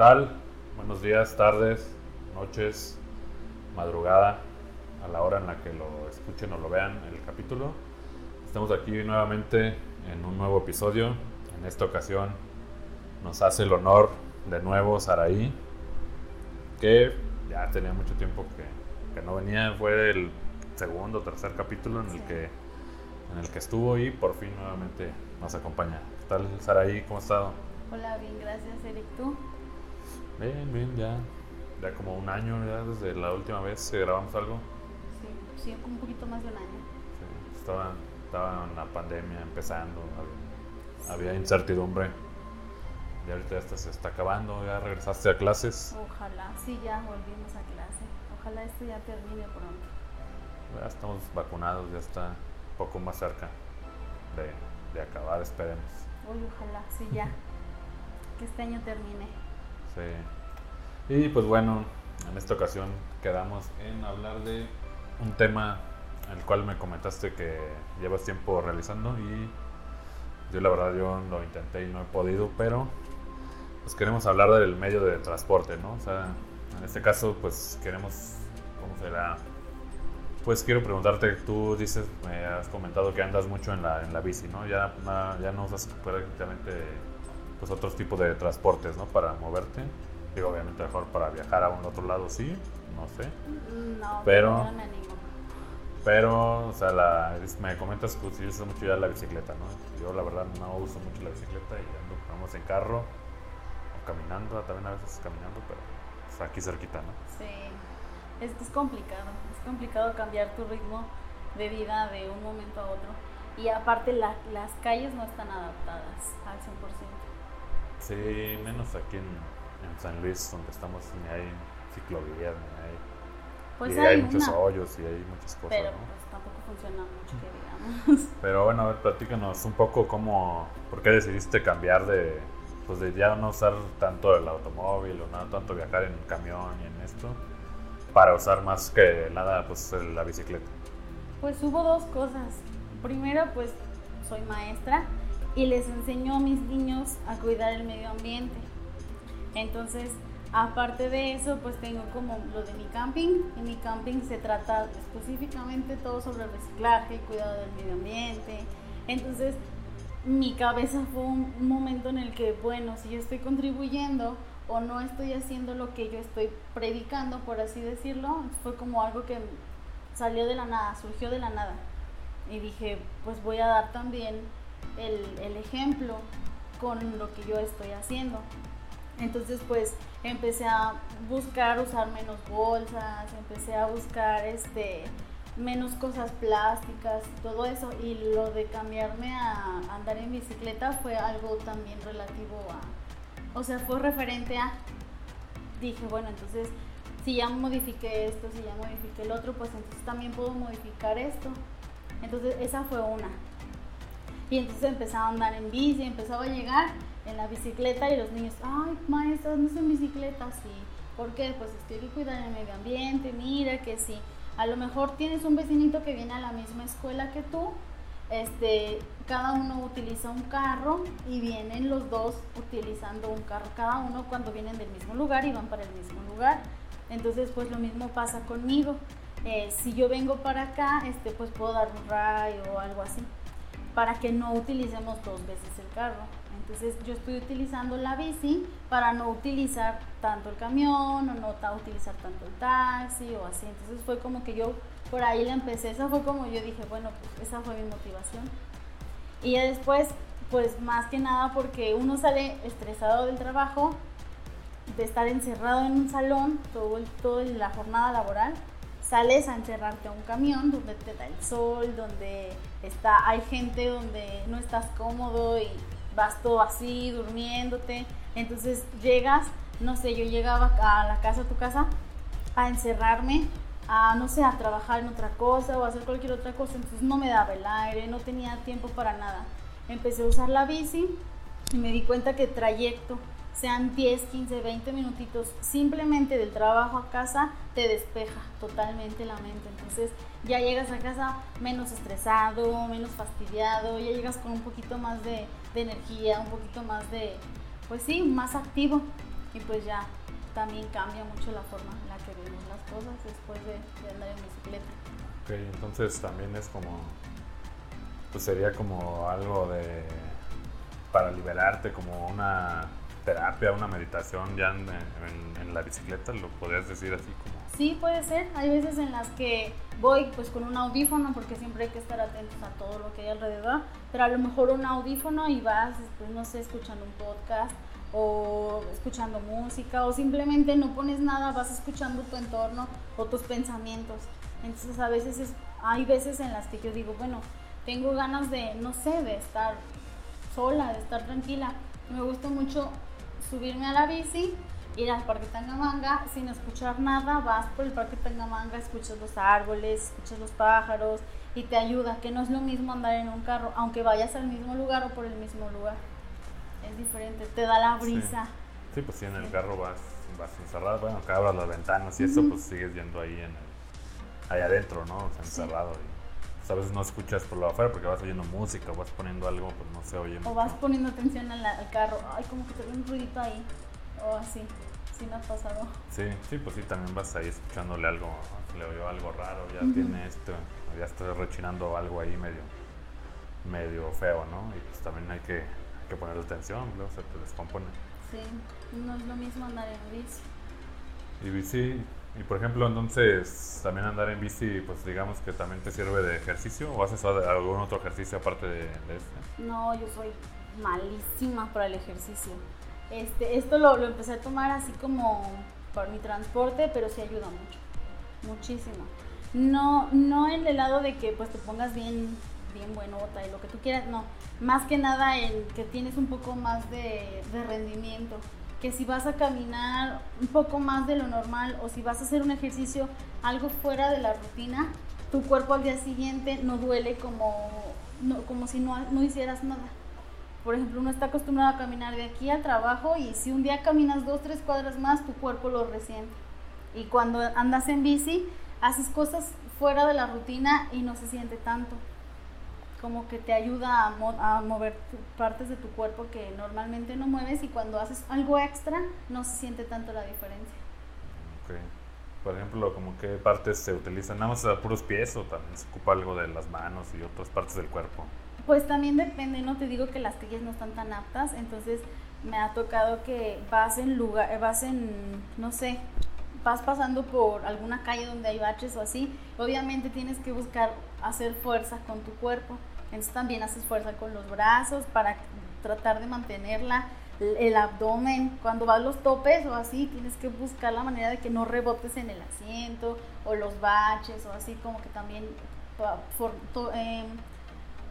tal? Buenos días, tardes, noches, madrugada, a la hora en la que lo escuchen o lo vean el capítulo. Estamos aquí nuevamente en un nuevo episodio. En esta ocasión nos hace el honor de nuevo Saraí, que ya tenía mucho tiempo que, que no venía. Fue el segundo o tercer capítulo en el, que, en el que estuvo y por fin nuevamente nos acompaña. ¿Qué tal Saraí? ¿Cómo ha estado? Hola, bien, gracias, Eric. ¿Tú? Bien, bien, ya. Ya como un año ya desde la última vez que grabamos algo. Sí, sí, un poquito más de un año. Sí, estaba, estaba en la pandemia empezando, había, había incertidumbre. Y ahorita ya se está acabando, ya regresaste a clases. Ojalá, sí, ya volvimos a clase. Ojalá esto ya termine pronto. Ya estamos vacunados, ya está un poco más cerca de, de acabar, esperemos. Uy, ojalá, sí, ya. que este año termine. Sí. Y pues bueno, en esta ocasión quedamos en hablar de un tema el cual me comentaste que llevas tiempo realizando y yo la verdad yo lo intenté y no he podido, pero pues queremos hablar del medio de transporte, ¿no? O sea, en este caso pues queremos, ¿cómo será? Pues quiero preguntarte, tú dices, me has comentado que andas mucho en la, en la bici, ¿no? Ya, ya no usas prácticamente pues otros tipos de transportes, ¿no? Para moverte. Digo, obviamente mejor para viajar a un otro lado, sí, no sé. No, Pero- no me animo. Pero, o sea, la, me comentas que utilizas mucho ya la bicicleta, ¿no? Yo la verdad no uso mucho la bicicleta y ando, vamos en carro o caminando, también a veces caminando, pero pues, aquí cerquita, ¿no? Sí, es, es complicado. Es complicado cambiar tu ritmo de vida de un momento a otro. Y aparte, la- las calles no están adaptadas al 100%. Sí, menos aquí en, en San Luis, donde estamos, ni hay ciclovías, ni hay... Pues y hay, hay muchos hoyos y hay muchas cosas, pero ¿no? pues tampoco funciona mucho, que digamos. Pero bueno, a ver, platícanos un poco cómo, por qué decidiste cambiar de, pues de ya no usar tanto el automóvil o no tanto viajar en camión y en esto, para usar más que nada, pues la bicicleta. Pues hubo dos cosas. Primero, pues soy maestra y les enseño a mis niños a cuidar el medio ambiente. Entonces, aparte de eso, pues tengo como lo de mi camping. En mi camping se trata específicamente todo sobre el reciclaje, el cuidado del medio ambiente. Entonces, mi cabeza fue un momento en el que, bueno, si yo estoy contribuyendo o no estoy haciendo lo que yo estoy predicando, por así decirlo, fue como algo que salió de la nada, surgió de la nada. Y dije, pues voy a dar también el, ejemplo con lo que yo estoy haciendo. Entonces pues empecé a buscar usar menos bolsas, empecé a buscar este menos cosas plásticas, todo eso y lo de cambiarme a andar en bicicleta fue algo también relativo a, o sea, fue referente a, dije, bueno, entonces si ya modifiqué esto, si ya modifiqué el otro, pues entonces también puedo modificar esto. Entonces esa fue una. Y entonces empezaba a andar en bici, empezaba a llegar en la bicicleta y los niños, ay, maestra, no en bicicleta, sí. ¿Por qué? Pues es que cuidar el medio ambiente, mira que sí. A lo mejor tienes un vecinito que viene a la misma escuela que tú, este, cada uno utiliza un carro y vienen los dos utilizando un carro cada uno cuando vienen del mismo lugar y van para el mismo lugar. Entonces, pues lo mismo pasa conmigo. Eh, si yo vengo para acá, este, pues puedo dar un rayo o algo así, para que no utilicemos dos veces el carro. Entonces yo estoy utilizando la bici para no utilizar tanto el camión o no utilizar tanto el taxi o así. Entonces fue como que yo por ahí la empecé. Esa fue como yo dije, bueno, pues esa fue mi motivación. Y ya después, pues más que nada porque uno sale estresado del trabajo, de estar encerrado en un salón todo, el- la jornada laboral, sales a encerrarte a un camión donde te da el sol, donde está, hay gente donde no estás cómodo y vas todo así, durmiéndote. Entonces llegas, no sé, yo llegaba a la casa, a tu casa, a encerrarme, a, no sé, a trabajar en otra cosa o a hacer cualquier otra cosa. Entonces no me daba el aire, no tenía tiempo para nada. Empecé a usar la bici y me di cuenta que trayecto, sean 10, 15, 20 minutitos, simplemente del trabajo a casa, te despeja totalmente la mente. Entonces ya llegas a casa menos estresado, menos fastidiado, ya llegas con un poquito más de, energía, un poquito más de, pues sí, más activo. y pues ya también cambia mucho la forma en la que vemos las cosas después de, de andar en bicicleta. Ok, entonces también es como, pues sería como algo de, para liberarte, como una terapia, una meditación ya en, en- en la bicicleta, lo podrías decir así como... Sí, puede ser. Hay veces en las que voy pues con un audífono porque siempre hay que estar atentos a todo lo que hay alrededor, pero a lo mejor un audífono y vas, pues, no sé, escuchando un podcast o escuchando música o simplemente no pones nada, vas escuchando tu entorno o tus pensamientos. Entonces a veces es- hay veces en las que yo digo, bueno, tengo ganas de, no sé, de estar sola, de estar tranquila. Me gusta mucho subirme a la bici, ir al Parque Tangamanga sin escuchar nada, vas por el Parque Tangamanga, escuchas los árboles, escuchas los pájaros y te ayuda, que no es lo mismo andar en un carro, aunque vayas al mismo lugar o por el mismo lugar. Es diferente, te da la brisa. Sí, pues sí, en el carro vas, vas encerrado, bueno, que abras las ventanas y eso, pues sigues yendo ahí en el, ahí adentro, ¿no? O sea, Sí. encerrado. Y, a veces no escuchas por lo afuera porque vas oyendo música vas poniendo algo, pues no se oye O mucho. vas poniendo atención al, al carro, ay, como que te ve un ruidito ahí, o así, sí me ha pasado. Sí, sí, pues sí, también vas ahí escuchándole algo, le oyó algo raro, ya tiene esto, ya está rechinando algo ahí medio, medio feo, ¿no? Y pues también hay que, hay que ponerle atención, luego se te descompone. Sí, no es lo mismo andar en bici. Y bici, y por ejemplo, entonces también andar en bici, pues digamos que también te sirve de ejercicio o haces algún otro ejercicio aparte de, este. No, yo soy malísima para el ejercicio. Este, esto lo, lo empecé a tomar así como para mi transporte, pero sí ayuda mucho, muchísimo. No, no en el lado de que pues te pongas bien, bien buenota y lo que tú quieras, no. Más que nada en que tienes un poco más de rendimiento. Que si vas a caminar un poco más de lo normal o si vas a hacer un ejercicio algo fuera de la rutina, tu cuerpo al día siguiente no duele como, no- como si no, no hicieras nada. Por ejemplo, uno está acostumbrado a caminar de aquí al trabajo y si un día caminas dos, tres cuadras más, tu cuerpo lo resiente. Y cuando andas en bici, haces cosas fuera de la rutina y no se siente tanto. Como que te ayuda a, mo- a mover partes de tu cuerpo que normalmente no mueves y cuando haces algo extra no se siente tanto la diferencia. Ok. Por ejemplo, como qué partes se utilizan, nada más a puros pies o también se ocupa algo de las manos y otras partes del cuerpo. Pues también depende, no te digo que las calles no están tan aptas, entonces me ha tocado que vas en lugar, vas en, no sé, vas pasando por alguna calle donde hay baches o así, obviamente tienes que buscar hacer fuerza con tu cuerpo, entonces también haces fuerza con los brazos para tratar de mantenerla, el abdomen, cuando vas los topes o así, tienes que buscar la manera de que no rebotes en el asiento o los baches o así como que también for- to- em,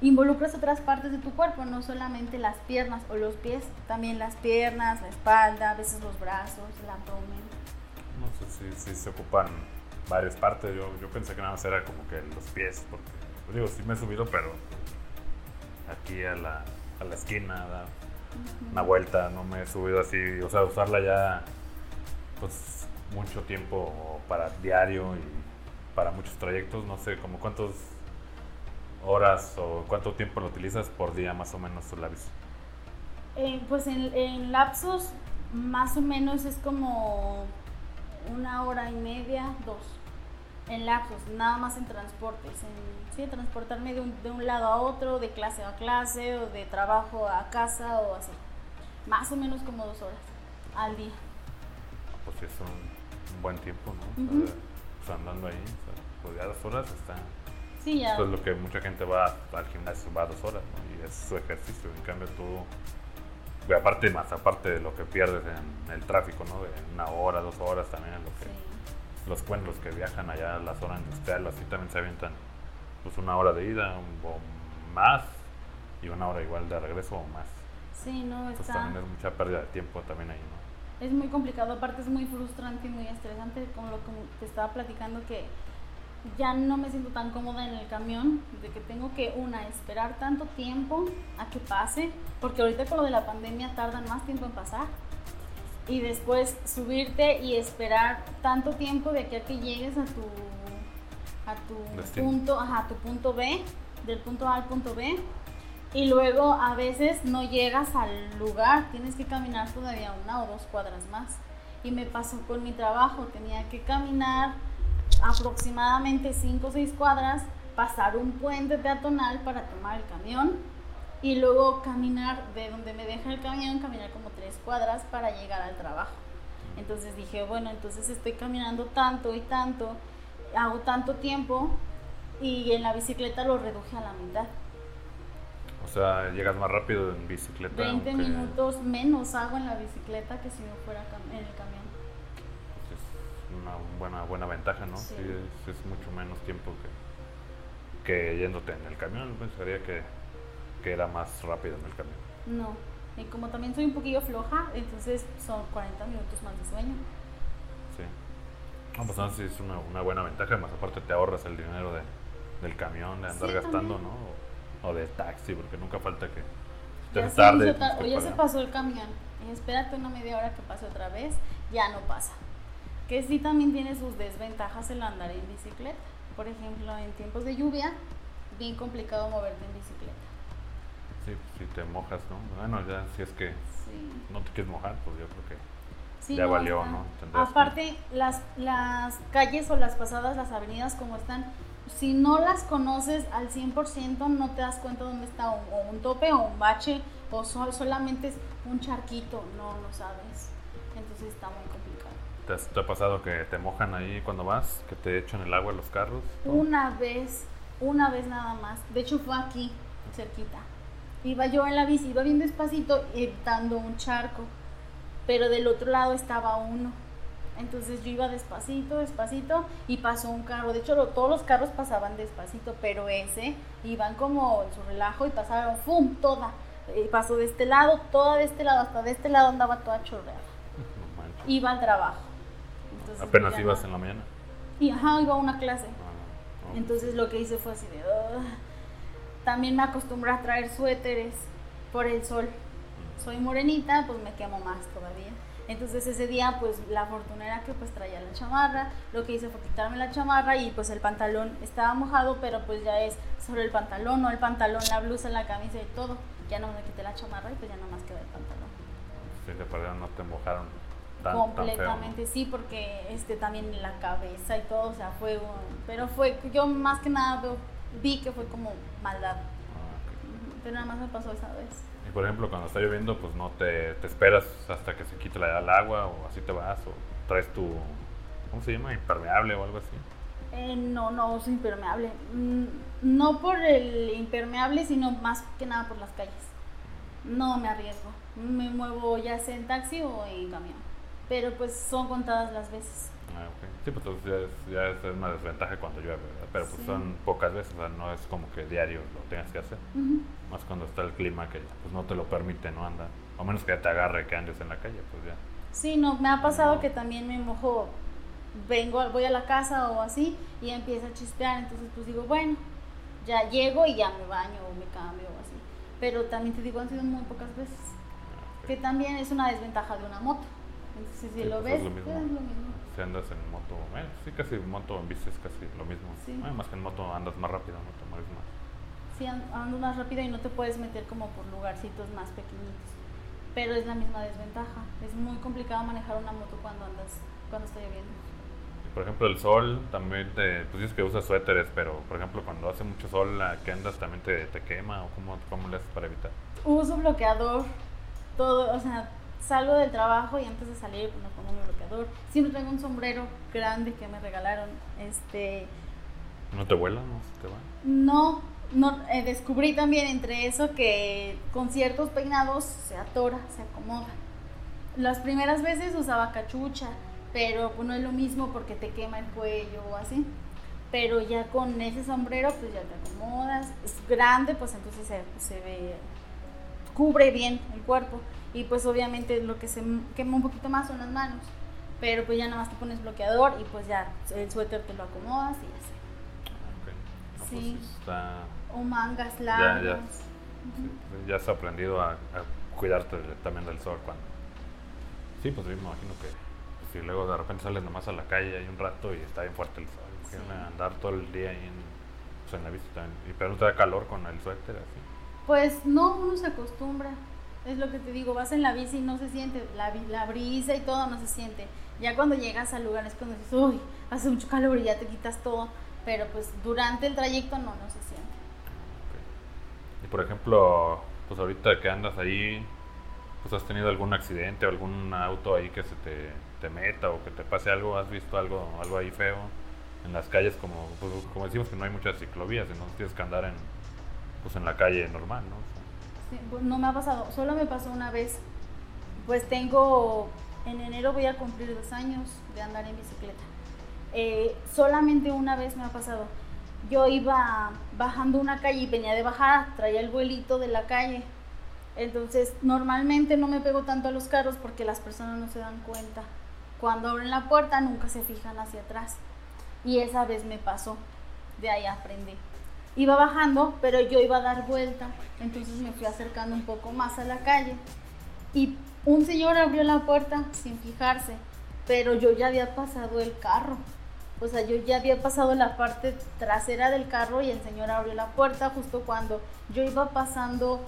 involucras otras partes de tu cuerpo, no solamente las piernas o los pies, también las piernas, la espalda, a veces los brazos, el abdomen. No sé si, si se ocupan varias partes. Yo, yo pensé que nada más era como que los pies, porque pues digo, sí me he subido, pero aquí a la, a la esquina, da una vuelta, no me he subido así, o sea, usarla ya pues mucho tiempo para diario y para muchos trayectos, no sé, como cuántas horas o cuánto tiempo lo utilizas por día más o menos la bici. Eh, pues en, en lapsos más o menos es como una hora y media, dos. En lapsos, nada más en transportes, en sí, transportarme de un, de un lado a otro, de clase a clase, o de trabajo a casa, o así. Más o menos como dos horas al día. Pues sí, es un, un buen tiempo, ¿no? O sea, Ujú. pues andando ahí, o sea, pues ya dos horas está... Sí, ya. Eso es lo que mucha gente va al gimnasio, va dos horas, ¿no? Y es su ejercicio. En cambio, tú, aparte más, aparte de lo que pierdes en el tráfico, ¿no? De una hora, dos horas también, lo que, sí. Los cuentos que viajan allá a la zona industrial, así también se avientan, pues una hora de ida un- o más y una hora igual de regreso o más. Sí, no, Pues está. también es mucha pérdida de tiempo también ahí, ¿no? Es muy complicado, aparte es muy frustrante y muy estresante, como lo que te estaba platicando, que ya no me siento tan cómoda en el camión, de que tengo que, una, esperar tanto tiempo a que pase, porque ahorita con lo de la pandemia tardan más tiempo en pasar, y después subirte y esperar tanto tiempo de aquí a que llegues a tu, a tu Destino. punto, ajá, a tu punto B, del punto A al punto B, Y luego a veces no llegas al lugar, tienes que caminar todavía una o dos cuadras más. Y me pasó con mi trabajo, tenía que caminar aproximadamente 5 o 6 cuadras, pasar un puente peatonal para tomar el camión y luego caminar de donde me deja el camión, caminar como 3 cuadras para llegar al trabajo. Entonces dije, bueno, entonces estoy caminando tanto y tanto, hago tanto tiempo y en la bicicleta lo reduje a la mitad. O sea, llegas más rápido en bicicleta. 20 aunque- minutos menos hago en la bicicleta que si me fuera en el camión. es una buena, buena ventaja, ¿no? Sí. Sí, es, es mucho menos tiempo que, que yéndote en el camión. Pensaría que, que era más rápido en el camión. No. Y como también soy un poquillo floja, entonces son 40 minutos más de sueño. Sí. No, pues no, sí es una, una buena ventaja, más aparte te ahorras el dinero de, del camión, de andar Sí, gastando, también. ¿no? O, o de taxi, porque nunca falta que Ya estés se tarde. o ya se pasó el camión. Y espérate una media hora que pase otra vez, ya no pasa. Que sí también tiene sus desventajas el andar en bicicleta. Por ejemplo, en tiempos de lluvia, bien complicado moverte en bicicleta. Sí, si te mojas, ¿no? Bueno, ya si es que Sí. no te quieres mojar, pues yo creo que Sí, Ya valió. ¿no? Que- Aparte, las, las calles o las pasadas, las avenidas como están, si no las conoces al 100%, no te das cuenta dónde está un, o un tope o un bache o so- solamente es un charquito, no lo sabes. Entonces está muy complicado. ¿Te, has- te ha pasado que te mojan ahí cuando vas, que te echan el agua en los carros. ¿no? Una vez, una vez nada más. De hecho fue aquí, cerquita. Iba yo en la bici, iba bien despacito, evitando un charco. Pero del otro lado estaba uno. Entonces yo iba despacito, despacito y pasó un carro. De hecho, lo- todos los carros pasaban despacito, pero ese iban como en su relajo y pasaron, ¡fum! Toda. Y pasó de este lado, toda de este lado, hasta de este lado andaba toda chorreada. No. Iba al trabajo. Entonces, Apenas ibas en la mañana. Y ajá, iba a una clase. Ah, no. Entonces lo que hice fue así de... También me acostumbré a traer suéteres por el sol. Soy morenita, pues me quemo más todavía. Entonces ese día pues la fortuna era que pues traía la chamarra. Lo que hice fue quitarme la chamarra y pues el pantalón estaba mojado, pero pues ya es sobre el pantalón, no el pantalón, la blusa, la camisa y todo. Ya no me quité la chamarra y pues ya nada más quedó el pantalón. Sí, de perdida no te mojaron tan, ¿no? Completamente, sí, porque este también la cabeza y todo, o sea, fue un- pero fue yo más que nada veo- vi que fue como maldad. Ah. Pero nada más me pasó esa vez. Y por ejemplo, cuando está lloviendo, pues no te, te esperas hasta que se quite la, el agua o así te vas o traes tu, ¿cómo se llama? Impermeable o algo así. Eh, no, no uso impermeable. Mm, No por el impermeable, sino más que nada por las calles. No me arriesgo. Me muevo ya sea en taxi o en camión. Pero pues son contadas las veces. Ah, ok. Sí, pues entonces ya es, ya es una desventaja cuando llueve, ¿verdad? Pero pues Sí. son pocas veces, o sea, no es como que diario lo tengas que hacer. Ujú. Más cuando está el clima que pues no te lo permite, ¿no? Anda. A menos que te agarre que andes en la calle, pues ya. Sí, no, me ha pasado No. que también me mojo, vengo, voy a la casa o así y empieza a chispear, entonces pues digo, bueno, ya llego y ya me baño o me cambio o así. Pero también te digo, han sido muy pocas veces, Ah, ok. que también es una desventaja de una moto. Entonces si Sí, lo pues, ves, es lo mismo. es lo mismo. Si andas en moto, bueno, sí, casi moto en bici es casi lo mismo. Sí. Bueno, más que en moto andas más rápido, no te mueves más. Sí, an- ando más rápido y no te puedes meter como por lugarcitos más pequeñitos. Pero es la misma desventaja. Es muy complicado manejar una moto cuando andas, cuando está lloviendo. Por ejemplo, el sol también te. Pues dices que usas suéteres, pero por ejemplo, cuando hace mucho sol, la que andas también te, te quema o cómo, cómo le haces para evitar. Uso bloqueador, todo, o sea, salgo del trabajo y antes de salir pues, me pongo mi bloqueador. Siempre traigo un sombrero grande que me regalaron. Este, ¿No te vuela? ¿No te va? no, no eh, descubrí también entre eso que con ciertos peinados se atora, se acomoda. Las primeras veces usaba cachucha, pero pues, no es lo mismo porque te quema el cuello o así. Pero ya con ese sombrero, pues ya te acomodas. Es grande, pues entonces se, se ve, cubre bien el cuerpo. Y pues obviamente lo que se quema un poquito más son las manos. Pero pues ya nada más te pones bloqueador y pues ya el suéter te lo acomodas y así. Ah, ok. No, Sí. Pues está. O mangas Ya, largas. ya. sí, ya has aprendido a, a cuidarte de- también del sol cuando. Sí, pues yo me imagino que si luego de repente sales nomás a la calle hay un rato y está bien fuerte el sol. Sí. andar todo el día ahí en, pues en la bici también. Y pero no te da calor con el suéter así. Pues no, uno se acostumbra. Es lo que te digo, vas en la bici y no se siente, la, brisa y todo no se siente. Ya cuando llegas al lugar es cuando dices, uy, hace mucho calor y ya te quitas todo. Pero pues durante el trayecto no, no se siente. Y por ejemplo, pues ahorita que andas ahí, pues has tenido algún accidente o algún auto ahí que se te, te meta o que te pase algo, has visto algo, algo ahí feo en las calles como, pues, como decimos que no hay muchas ciclovías, entonces tienes que andar en, pues en la calle normal, ¿no? Pues, no me ha pasado, solo me pasó una vez. Pues tengo, en enero voy a cumplir dos años de andar en bicicleta. Eh, solamente una vez me ha pasado. Yo iba bajando una calle y venía de bajar, traía el vuelito de la calle. Entonces, normalmente no me pego tanto a los carros porque las personas no se dan cuenta. Cuando abren la puerta nunca se fijan hacia atrás. Y esa vez me pasó. De ahí aprendí. Iba bajando, pero yo iba a dar vuelta. Entonces me fui acercando un poco más a la calle. Y un señor abrió la puerta sin fijarse. Pero yo ya había pasado el carro. O sea, yo ya había pasado la parte trasera del carro y el señor abrió la puerta justo cuando yo iba pasando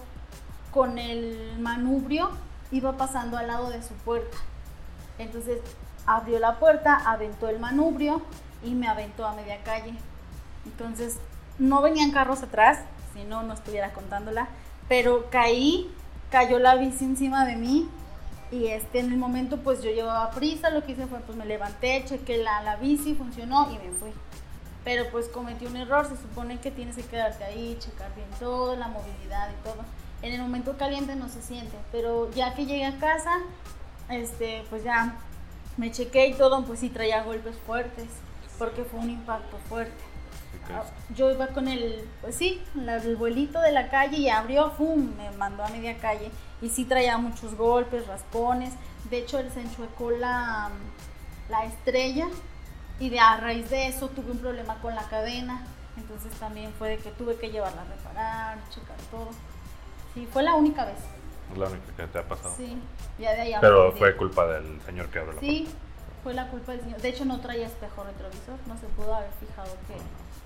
con el manubrio, iba pasando al lado de su puerta. Entonces abrió la puerta, aventó el manubrio y me aventó a media calle. Entonces no venían carros atrás, si no, no estuviera contándola, pero caí, cayó la bici encima de mí y este, en el momento pues yo llevaba prisa, lo que hice fue pues me levanté, chequé la, la bici, funcionó y me fui. Pero pues cometí un error, se supone que tienes que quedarte ahí, checar bien todo, la movilidad y todo. En el momento caliente no se siente, pero ya que llegué a casa, este, pues ya me chequé y todo, pues sí traía golpes fuertes, porque fue un impacto fuerte. Ah, yo iba con el, pues sí, el vuelito de la calle y abrió, ¡fum! Me mandó a media calle. Y sí traía muchos golpes, raspones. De hecho, él se enchuecó la, la estrella. Y de, a raíz de eso tuve un problema con la cadena. Entonces también fue de que tuve que llevarla a reparar, checar todo. Sí, fue la única vez. La única que te ha pasado. Sí, ya de ahí Pero aprendí. fue culpa del señor que abrió la Sí, fue la culpa del señor. De hecho, no traía espejo retrovisor, no se pudo haber fijado que,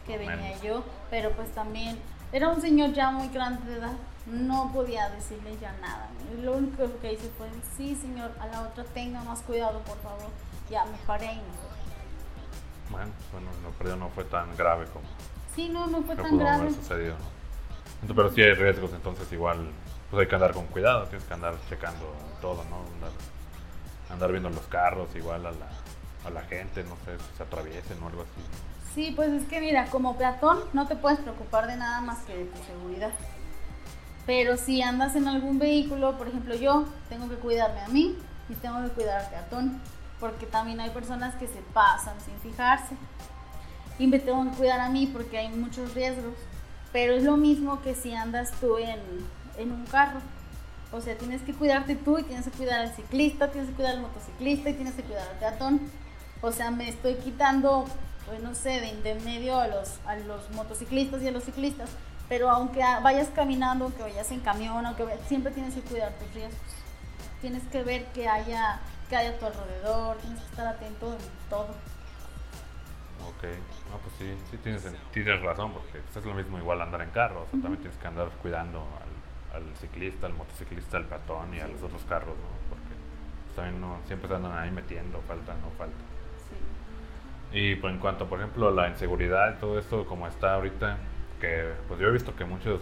que venía Menos. yo. Pero pues también era un señor ya muy grande de edad, no podía decirle ya nada. Lo único que hice fue: Sí, señor, a la otra tenga más cuidado, por favor. Ya me paré y me. Bueno, bueno, lo perdió no fue tan grave como Sí, no, no fue tan grave. sucedido. ¿no? Entonces, pero sí hay riesgos, entonces igual pues hay que andar con cuidado, tienes que andar checando todo, ¿no? Andar, andar viendo los carros, igual a la, a la gente, no sé, si se atraviesen o algo así. Sí, pues es que mira, como peatón no te puedes preocupar de nada más que de tu seguridad. Pero si andas en algún vehículo, por ejemplo yo, tengo que cuidarme a mí y tengo que cuidar al peatón, porque también hay personas que se pasan sin fijarse. Y me tengo que cuidar a mí porque hay muchos riesgos. Pero es lo mismo que si andas tú en, en un carro. O sea, tienes que cuidarte tú y tienes que cuidar al ciclista, tienes que cuidar al motociclista y tienes que cuidar al peatón. O sea, me estoy quitando, pues no sé, de intermedio a los, a los motociclistas y a los ciclistas. Pero aunque vayas caminando, aunque vayas en camión, aunque vayas- siempre tienes que cuidar tus riesgos. Tienes que ver que haya, que haya a tu alrededor, tienes que estar atento en todo. Ok, no, pues sí, sí tienes, tienes razón, porque pues, es lo mismo igual andar en carro, o sea, también tienes que andar cuidando al, al ciclista, al motociclista, al peatón y a los otros carros, ¿no? Porque pues, también no, siempre se andan ahí metiendo, falta, no falta. Y pues, en cuanto, por ejemplo, la inseguridad y todo esto, como está ahorita, que pues yo he visto que muchos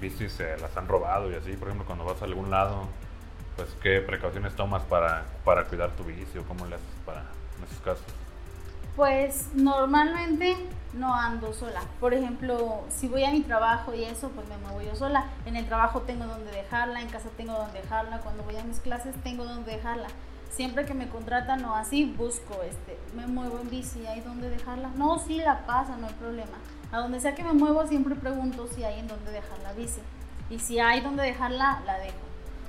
bicis se las han robado y así, por ejemplo, cuando vas a algún lado, pues qué precauciones tomas para, para cuidar tu bici o cómo le haces para en esos casos. Pues normalmente no ando sola. Por ejemplo, si voy a mi trabajo y eso, pues me muevo yo sola. En el trabajo tengo donde dejarla, en casa tengo donde dejarla, cuando voy a mis clases tengo donde dejarla. Siempre que me contratan o así, busco, este, me muevo en bici, ¿hay donde dejarla? No, sí la pasa, no hay problema. A donde sea que me muevo, siempre pregunto si hay en donde dejar la bici. Y si hay donde dejarla, la dejo.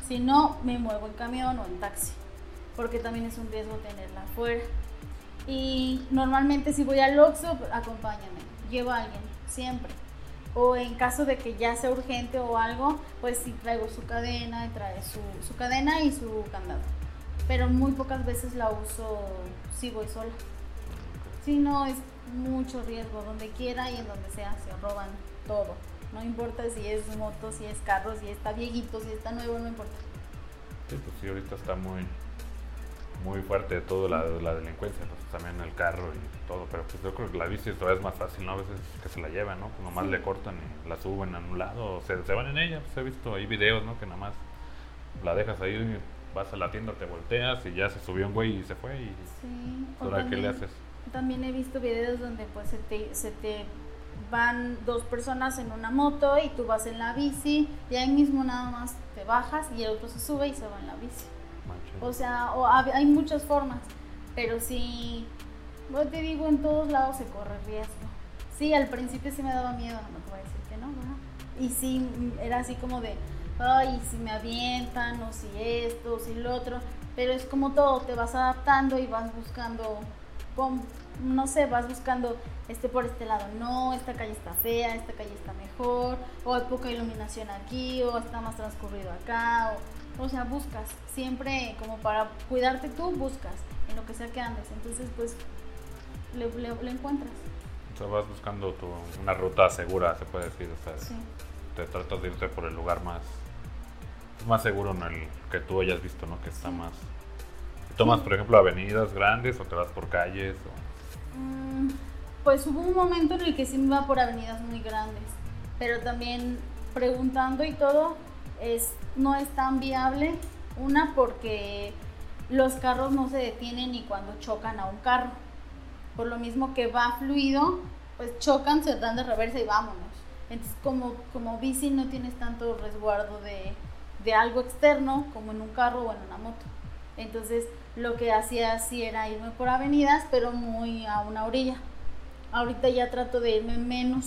Si no, me muevo en camión o en taxi, porque también es un riesgo tenerla afuera. Y normalmente si voy al Oxxo, acompáñame, llevo a alguien, siempre. O en caso de que ya sea urgente o algo, pues sí traigo su cadena, trae su, su cadena y su candado. Pero muy pocas veces la uso si voy sola. Si no, es mucho riesgo, donde quiera y en donde sea, se roban todo. No importa si es moto, si es carro, si está viejito, si está nuevo, no importa. Sí, pues sí, ahorita está muy muy fuerte todo la, la delincuencia, pues también el carro y todo, pero pues yo creo que la bici todavía es más fácil, ¿no? A veces que se la llevan, ¿no? Pues nomás Sí. le cortan y la suben a un lado, o se, se van en ella, pues he visto ahí videos, ¿no? Que nada más la dejas ahí, vas a la tienda, te volteas y ya se subió un güey y se fue y Sí. ¿ahora qué le haces? También he visto videos donde pues se te, se te van dos personas en una moto y tú vas en la bici y ahí mismo nada más te bajas y el otro se sube y se va en la bici. Manches. O sea, o hay muchas formas, pero sí, yo te digo, en todos lados se corre riesgo. Sí, al principio sí me daba miedo, no te voy a decir que no, ¿verdad? Y sí, era así como de, ay, si me avientan, o si esto, o si lo otro, pero es como todo, te vas adaptando y vas buscando, no sé, vas buscando este por este lado, no, esta calle está fea, esta calle está mejor, o hay poca iluminación aquí, o está más transcurrido acá, o, o sea, buscas, siempre como para cuidarte tú, buscas en lo que sea que andes, entonces pues le, le- le encuentras. O sea, vas buscando tu, una ruta segura, se puede decir, o sea, Sí. te tratas de irte por el lugar más más seguro en el que tú hayas visto, ¿no? Que está más... ¿Tomas, por ejemplo, avenidas grandes o te vas por calles? O... Mm, Pues hubo un momento en el que sí me iba por avenidas muy grandes, pero también preguntando y todo, es, no es tan viable. Una, porque los carros no se detienen ni cuando chocan a un carro. Por lo mismo que va fluido, pues chocan, se dan de reversa y vámonos. Entonces, como, como bici no tienes tanto resguardo de, de algo externo como en un carro o en una moto. Entonces, lo que hacía sí era irme por avenidas, pero muy a una orilla. Ahorita ya trato de irme menos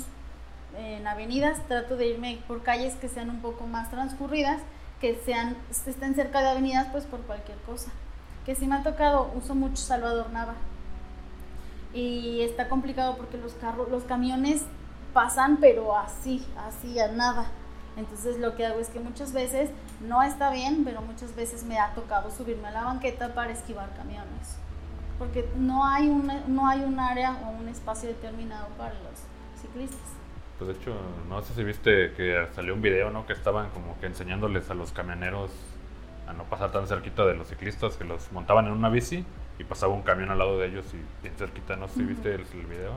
en avenidas, trato de irme por calles que sean un poco más transcurridas, que sean estén cerca de avenidas, pues por cualquier cosa. Que sí me ha tocado, uso mucho Salvador Nava. Y está complicado porque los carros, los camiones pasan, pero así, así a nada. Entonces lo que hago es que muchas veces no está bien, pero muchas veces me ha tocado subirme a la banqueta para esquivar camiones. Porque no hay, una, no hay un área o un espacio determinado para los ciclistas. Pues de hecho, no sé si viste que salió un video, ¿no? Que estaban como que enseñándoles a los camioneros a no pasar tan cerquita de los ciclistas, que los montaban en una bici y pasaba un camión al lado de ellos y bien cerquita, no sé si Ujú. viste el, el video.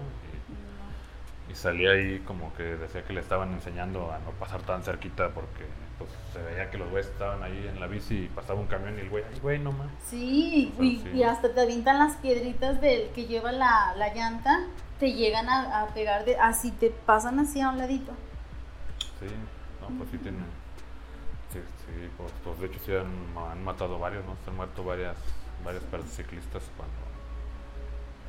Y, salía ahí como que decía que le estaban enseñando a no pasar tan cerquita porque pues se veía que los güeyes estaban ahí en la bici y pasaba un camión y el güey, ay güey, no más. Sí, O sea, y, sí. y hasta te avientan las piedritas del que lleva la, la llanta, te llegan a, a pegar, de, así te pasan así a un ladito. Sí, no, pues sí tienen. Sí, sí, pues, pues, de hecho sí han, han matado varios, ¿no? Se han muerto varias, varias ciclistas cuando.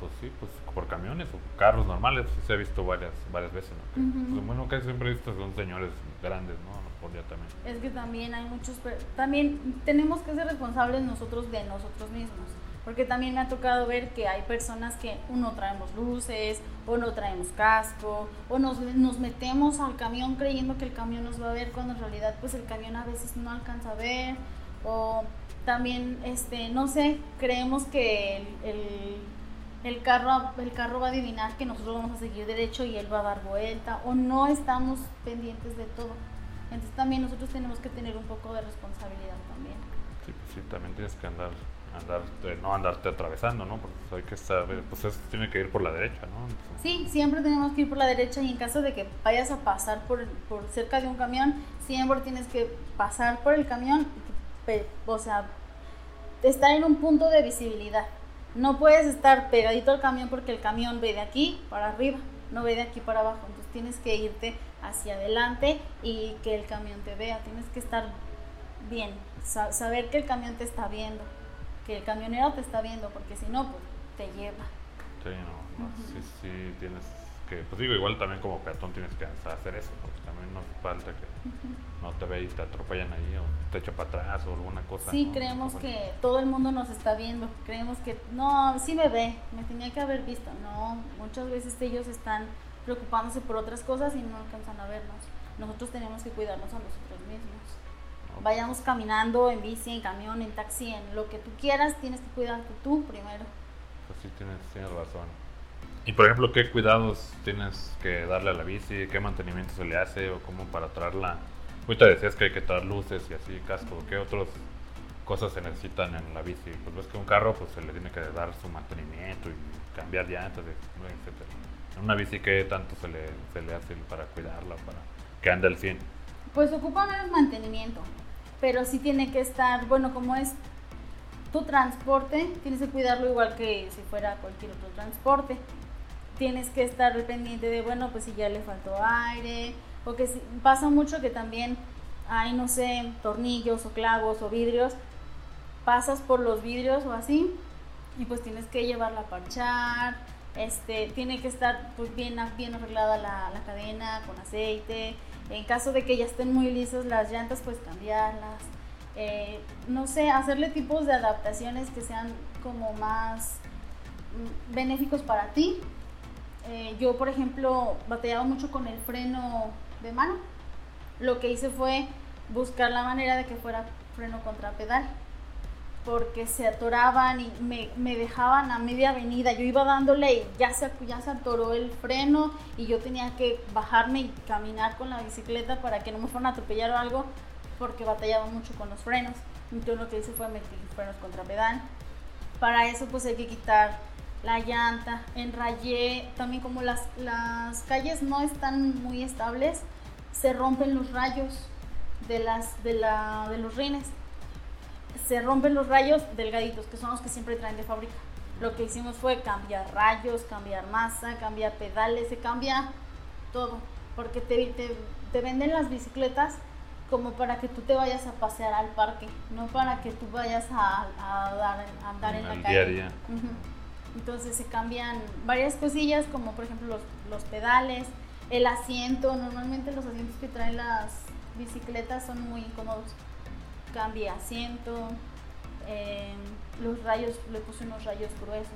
Pues sí, pues por camiones o carros normales, sí se ha visto varias, varias veces, ¿no? Que, pues, bueno, casi siempre he visto son señores grandes, ¿no? No podía también. Es que también hay muchos, también tenemos que ser responsables nosotros de nosotros mismos, porque también me ha tocado ver que hay personas que uno traemos luces, o no traemos casco, o nos, nos metemos al camión creyendo que el camión nos va a ver cuando en realidad pues el camión a veces no alcanza a ver, o también, este, no sé, creemos que el, el, el carro, el carro va a adivinar que nosotros vamos a seguir derecho y él va a dar vuelta, o no estamos pendientes de todo. Entonces también nosotros tenemos que tener un poco de responsabilidad también. Sí, pues sí, también tienes que andar, andar eh, no andarte atravesando, ¿no? Porque pues, hay que saber, pues eso tiene que ir por la derecha, ¿no? Entonces, Sí, siempre tenemos que ir por la derecha y en caso de que vayas a pasar por, por cerca de un camión, siempre tienes que pasar por el camión, o sea, estar en un punto de visibilidad. No puedes estar pegadito al camión porque el camión ve de aquí para arriba, no ve de aquí para abajo. Entonces tienes que irte hacia adelante y que el camión te vea. Tienes que estar bien, sa- saber que el camión te está viendo, que el camionero te está viendo, porque si no, pues te lleva. Sí, no, no, sí, sí, tienes que, pues digo, igual también como peatón tienes que hacer eso, porque también no falta que no te ve y te atropellan ahí o te echa para atrás o alguna cosa. Sí, ¿no? creemos que todo el mundo nos está viendo. Creemos que, no, sí me ve, me tenía que haber visto. No, muchas veces ellos están preocupándose por otras cosas y no alcanzan a vernos. Nosotros tenemos que cuidarnos a nosotros mismos. no, Vayamos caminando, en bici, en camión, en taxi, en lo que tú quieras, tienes que cuidarte tú primero. Pues sí, tienes, tienes razón. Y por ejemplo, ¿qué cuidados tienes que darle a la bici? ¿Qué mantenimiento se le hace? ¿O cómo para traerla? Ahorita decías que hay que traer luces y así, casco. ¿Qué otras cosas se necesitan en la bici? Pues ves que un carro pues se le tiene que dar su mantenimiento y cambiar llantas, etc. En una bici, ¿qué tanto se le, se le hace para cuidarla, para que ande al 100? Pues ocupa menos mantenimiento, pero sí tiene que estar, bueno, como es tu transporte, tienes que cuidarlo igual que si fuera cualquier otro transporte. Tienes que estar pendiente de, bueno, pues si ya le faltó aire, o que si, pasa mucho que también hay, no sé, tornillos o clavos o vidrios, pasas por los vidrios o así, y pues tienes que llevarla a parchar, este, tiene que estar pues bien, bien arreglada la, la cadena con aceite, en caso de que ya estén muy lisas las llantas, pues cambiarlas. Eh, no sé, hacerle tipos de adaptaciones que sean como más mm, benéficos para ti. Eh, yo, por ejemplo, batallaba mucho con el freno de mano. Lo que hice fue buscar la manera de que fuera freno contra pedal porque se atoraban y me, me, dejaban a media avenida. Yo iba dándole y ya se, ya se atoró el freno y yo tenía que bajarme y caminar con la bicicleta para que no me fueran a atropellar o algo porque batallaba mucho con los frenos. Entonces lo que hice fue meter frenos contra pedal. Para eso pues hay que quitar la llanta, enrayé, también como las, las calles no están muy estables, se rompen los rayos de, las, de, la, de los rines se rompen los rayos delgaditos, que son los que siempre traen de fábrica. Lo que hicimos fue cambiar rayos, cambiar masa, cambiar pedales, se cambia todo. Porque te, te, te venden las bicicletas como para que tú te vayas a pasear al parque, no para que tú vayas a, a, dar, a andar en la calle. Entonces se cambian varias cosillas, como por ejemplo los, los pedales, el asiento. Normalmente los asientos que traen las bicicletas son muy incómodos. Cambié asiento, em, los rayos, le puse unos rayos gruesos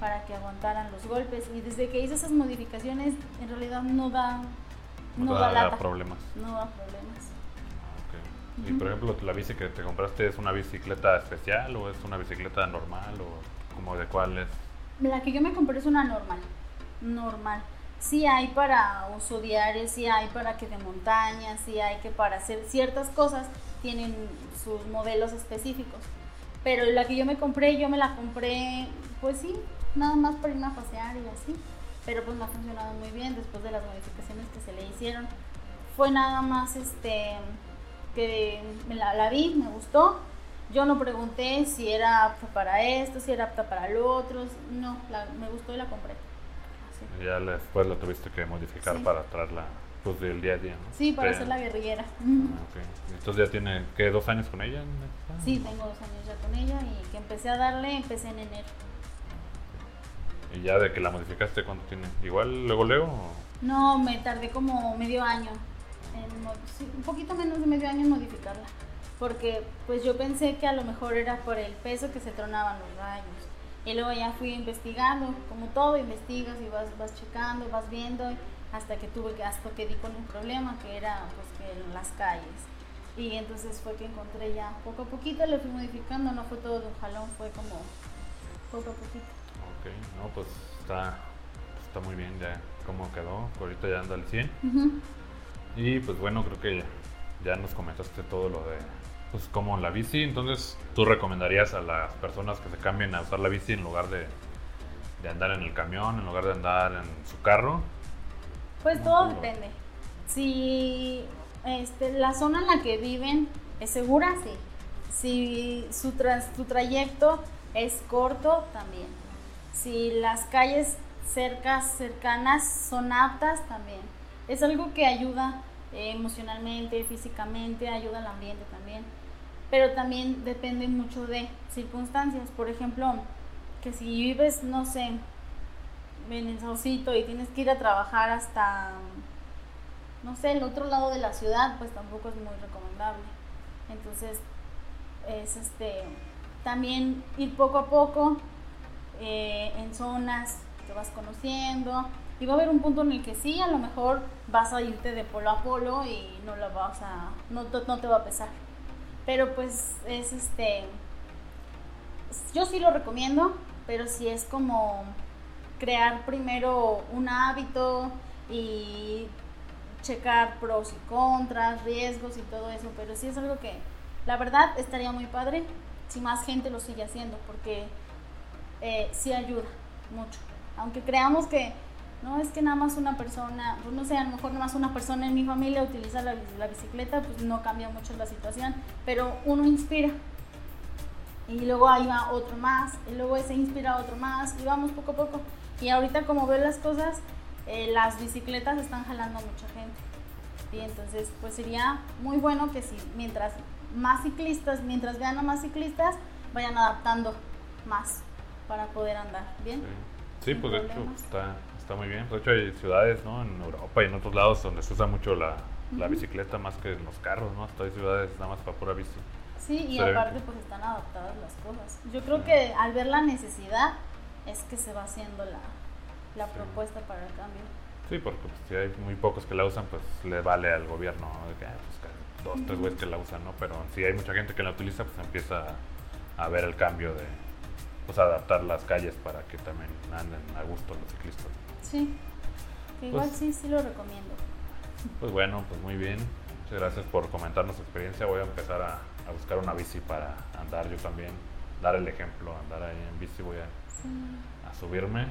para que aguantaran los golpes. Y desde que hice esas modificaciones en realidad no da no, da, problemas. No da problemas. Ah, y por ejemplo la bici que te compraste es una bicicleta especial o es una bicicleta normal o como de cuál es la que yo me compré es una normal normal sí hay para uso diario sí hay para que de montaña sí hay que para hacer ciertas cosas tienen sus modelos específicos. Pero la que yo me compré, yo me la compré, pues sí, nada más para irme a pasear y así. Pero pues me ha funcionado muy bien después de las modificaciones que se le hicieron. Fue nada más este que la, la vi, me gustó. Yo no pregunté si era apta para esto, si era apta para lo otro. No, me gustó y la compré. Ya después la tuviste que modificar para traerla pues del día a día, ¿no? Sí, para ser la guerrillera. Ah, Entonces ya tiene, ¿qué? ¿Dos años con ella? Sí, tengo dos años ya con ella y que empecé a darle, empecé en enero. ¿Y ya de que la modificaste cuánto tiene? ¿Igual luego luego? No, me tardé como medio año, un poquito menos de medio año en modificarla. Porque pues yo pensé que a lo mejor era por el peso que se tronaban los rayos. Y luego ya fui investigando, como todo, investigas y vas, vas checando, vas viendo hasta que tuve que, hasta que di con un problema que era pues que en las calles. Y entonces fue que encontré ya poco a poquito, le fui modificando, no fue todo de un jalón, fue como poco a poquito. Ok, no, pues está, está muy bien ya cómo quedó, ahorita ya anda al 100. Y pues bueno, creo que ya, nos comentaste todo lo de pues como la bici, entonces tú recomendarías a las personas que se cambien a usar la bici en lugar de, de andar en el camión, en lugar de andar en su carro, pues todo depende. Si este, la zona en la que viven es segura, sí. Si su, su trayecto es corto, también. Si las calles cercas, cercanas son aptas, también. Es algo que ayuda emocionalmente, físicamente, ayuda al ambiente también. Pero también depende mucho de circunstancias. Por ejemplo, que si vives, no sé, en el Saucito y tienes que ir a trabajar hasta, no sé, el otro lado de la ciudad, pues tampoco es muy recomendable. Entonces, es este, también ir poco a poco eh, en zonas que vas conociendo. Y va a haber un punto en el que sí, a lo mejor vas a irte de polo a polo y no lo vas a, no, no te va a pesar. Pero pues es este, yo sí lo recomiendo, pero si es como crear primero un hábito y checar pros y contras, riesgos y todo eso, pero sí es algo que la verdad estaría muy padre si más gente lo sigue haciendo, porque eh, sí ayuda mucho. Aunque creamos que no es que nada más una persona, pues no sé, a lo mejor nada más una persona en mi familia utiliza la, la bicicleta, pues no cambia mucho la situación, pero uno inspira. Y luego ahí va otro más, y luego ese inspira otro más, y vamos poco a poco. Y ahorita como veo las cosas, eh, las bicicletas están jalando a mucha gente. Y entonces, pues sería muy bueno que si mientras más ciclistas, mientras vean a más ciclistas, vayan adaptando más para poder andar. ¿Bien? Sí, pues de hecho está, está muy bien. De hecho hay ciudades, ¿no? En Europa y en otros lados donde se usa mucho la, la bicicleta más que los carros, ¿no? Hasta hay ciudades nada más para pura bici. Sí, y aparte pues están adaptadas las cosas. Yo creo que al ver la necesidad es que se va haciendo la, la propuesta para el cambio. Sí, porque pues, si hay muy pocos que la usan, pues le vale al gobierno de que, pues, dos, tres güeyes que la usan, ¿no? Pero si hay mucha gente que la utiliza, pues empieza a, ver el cambio de, pues adaptar las calles para que también anden a gusto los ciclistas. Sí, igual pues sí, sí lo recomiendo. Pues bueno, pues muy bien. Muchas gracias por comentarnos su experiencia. Voy a empezar a, a buscar una bici para andar yo también, dar el ejemplo, andar ahí en bici, voy a, a subirme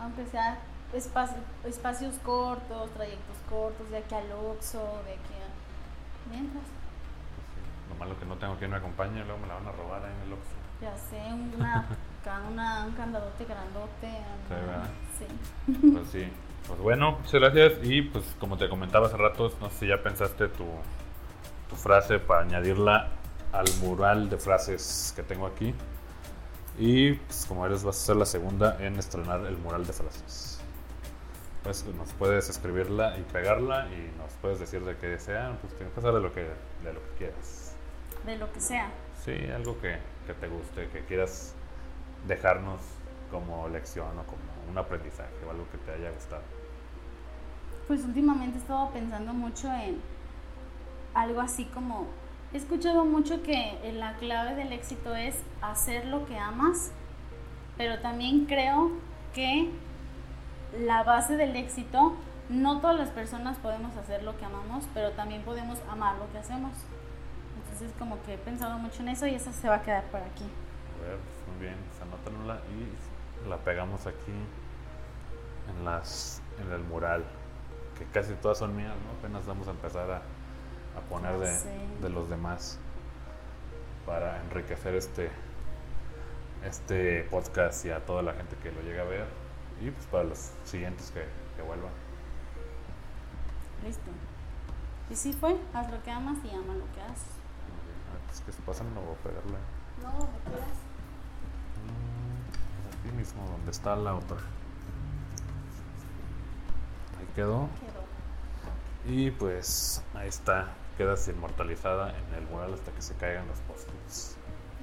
aunque sea espacios cortos, trayectos cortos, de aquí al Oxxo, de aquí a... Mientras. Lo malo que no tengo quien me acompañe, luego me la van a robar ahí en el Oxxo. Ya sé, una, una, un candadote grandote. Sí, sí. Pues sí. Pues bueno, muchas gracias. Y pues como te comentaba hace rato, no sé si ya pensaste tu, tu frase para añadirla al mural de frases que tengo aquí. Y pues, como eres, vas a ser la segunda en estrenar el mural de frases. Pues nos puedes escribirla y pegarla y nos puedes decir de qué sea, pues que pasar de lo que, de lo que quieras. De lo que sea. Sí, algo que, que te guste, que quieras dejarnos como lección o como un aprendizaje o algo que te haya gustado. Pues últimamente he estado pensando mucho en algo así como He escuchado mucho que la clave del éxito es hacer lo que amas, pero también creo que la base del éxito, no todas las personas podemos hacer lo que amamos, pero también podemos amar lo que hacemos. Entonces como que he pensado mucho en eso y esa se va a quedar por aquí. A ver, pues muy bien, pues y la pegamos aquí en, las, en el mural, que casi todas son mías, ¿no? Apenas vamos a empezar a a poner de, de, los demás para enriquecer este, este podcast y a toda la gente que lo llegue a ver y pues para los siguientes que, que vuelvan. Listo. Y si fue, haz lo que amas y ama lo que haces. Es que se pasan, no voy a pegarle. No, me quedas. Mismo, donde está la otra. Ahí quedó. Y pues ahí está quedas inmortalizada en el mural hasta que se caigan los postes.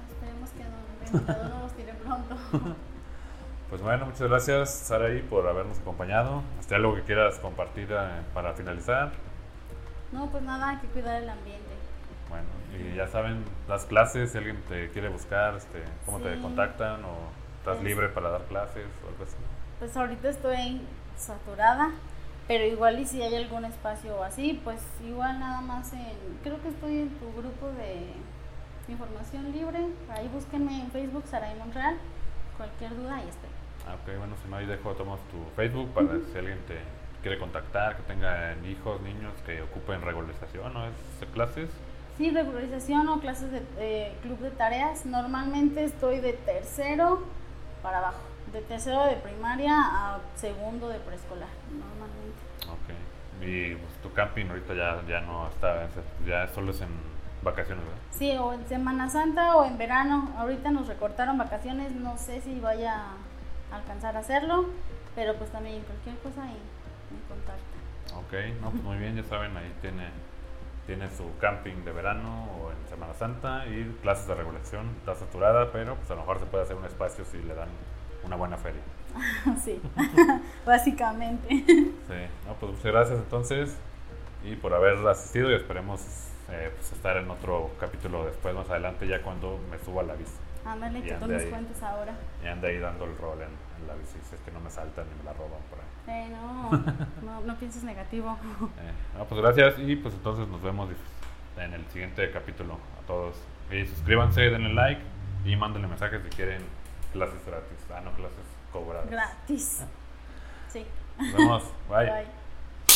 Esperemos que no, no los tire pronto. Pues bueno, muchas gracias Saraí por habernos acompañado. ¿Hasta algo que quieras compartir eh, para finalizar? No, pues nada, hay que cuidar el ambiente. Bueno, y ya saben, las clases, si alguien te quiere buscar, este, ¿cómo te contactan? ¿O estás libre para dar clases o algo así? Pues ahorita estoy saturada, pero igual y si hay algún espacio así, pues igual nada más en, creo que estoy en tu grupo de información libre, ahí búsquenme en Facebook, Saray Monreal, cualquier duda ahí estoy. Ah, ok, bueno, si no ahí dejo, tomamos tu Facebook para si alguien te quiere contactar, que tenga hijos, niños que ocupen regularización o es clases. Sí, regularización o clases de club de tareas. Normalmente estoy de tercero para abajo de tercero de primaria a segundo de preescolar, normalmente. Ok. Y pues, tu camping ahorita ya, ya no está, ya solo es en vacaciones, ¿verdad? Sí, o en Semana Santa o en verano. Ahorita nos recortaron vacaciones, no sé si vaya a alcanzar a hacerlo, pero pues también cualquier cosa ahí me contacta. Ok, no, pues muy bien, ya saben, ahí tiene, tiene su camping de verano o en Semana Santa y clases de regulación. Está saturada, pero pues a lo mejor se puede hacer un espacio si le dan una buena feria. sí, básicamente. Sí, no, pues muchas gracias entonces y por haber asistido y esperemos eh, pues estar en otro capítulo después, más adelante, ya cuando me suba a la vista. Ándale, que tú nos cuentes ahora. Y anda ahí dando el rol en, en la bici, si es que no me saltan ni me la roban por ahí. Eh, no, no, no pienses negativo. Eh, ah, pues gracias y pues entonces nos vemos en el siguiente capítulo a todos. Y suscríbanse, denle like y mándenle mensajes si quieren clases gratis. Ah, no, clases cobradas. Gratis. Sí. Nos vemos. Bye. Bye.